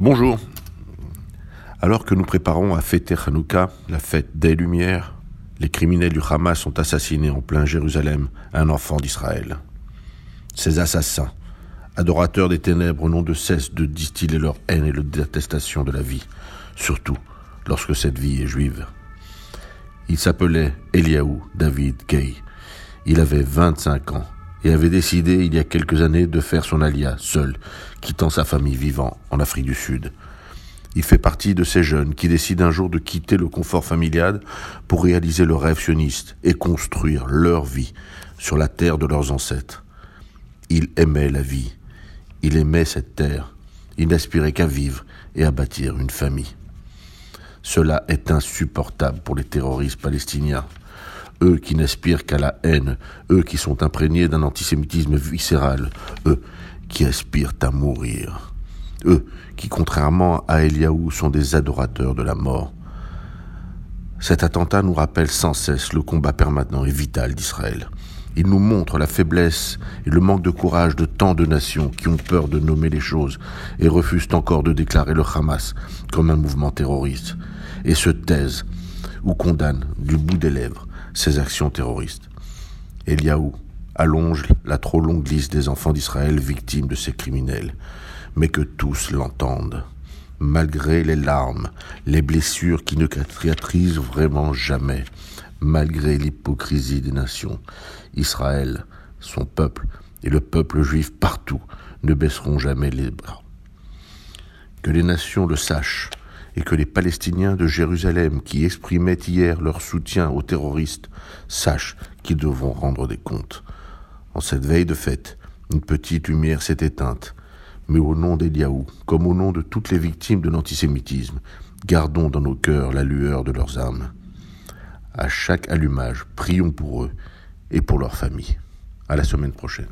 Bonjour. Alors que nous préparons à fêter Hanouka, la fête des Lumières, les criminels du Hamas ont assassiné en plein Jérusalem un enfant d'Israël. Ces assassins, adorateurs des ténèbres, n'ont de cesse de distiller leur haine et leur détestation de la vie, surtout lorsque cette vie est juive. Il s'appelait Eliaou David Gay. Il avait 25 ans et avait décidé il y a quelques années de faire son alia seul, quittant sa famille vivant en Afrique du Sud. Il fait partie de ces jeunes qui décident un jour de quitter le confort familial pour réaliser leur rêve sioniste et construire leur vie sur la terre de leurs ancêtres. Il aimait la vie, il aimait cette terre, il n'aspirait qu'à vivre et à bâtir une famille. Cela est insupportable pour les terroristes palestiniens eux qui n'aspirent qu'à la haine, eux qui sont imprégnés d'un antisémitisme viscéral, eux qui aspirent à mourir, eux qui, contrairement à Eliaou, sont des adorateurs de la mort. Cet attentat nous rappelle sans cesse le combat permanent et vital d'Israël. Il nous montre la faiblesse et le manque de courage de tant de nations qui ont peur de nommer les choses et refusent encore de déclarer le Hamas comme un mouvement terroriste et se taisent ou condamnent du bout des lèvres ces actions terroristes. Eliaou allonge la trop longue liste des enfants d'Israël victimes de ces criminels, mais que tous l'entendent. Malgré les larmes, les blessures qui ne cicatrisent vraiment jamais, malgré l'hypocrisie des nations, Israël, son peuple et le peuple juif partout ne baisseront jamais les bras. Que les nations le sachent, et que les Palestiniens de Jérusalem qui exprimaient hier leur soutien aux terroristes sachent qu'ils devront rendre des comptes. En cette veille de fête, une petite lumière s'est éteinte, mais au nom d'Eliaou, comme au nom de toutes les victimes de l'antisémitisme, gardons dans nos cœurs la lueur de leurs âmes. À chaque allumage, prions pour eux et pour leurs familles. À la semaine prochaine.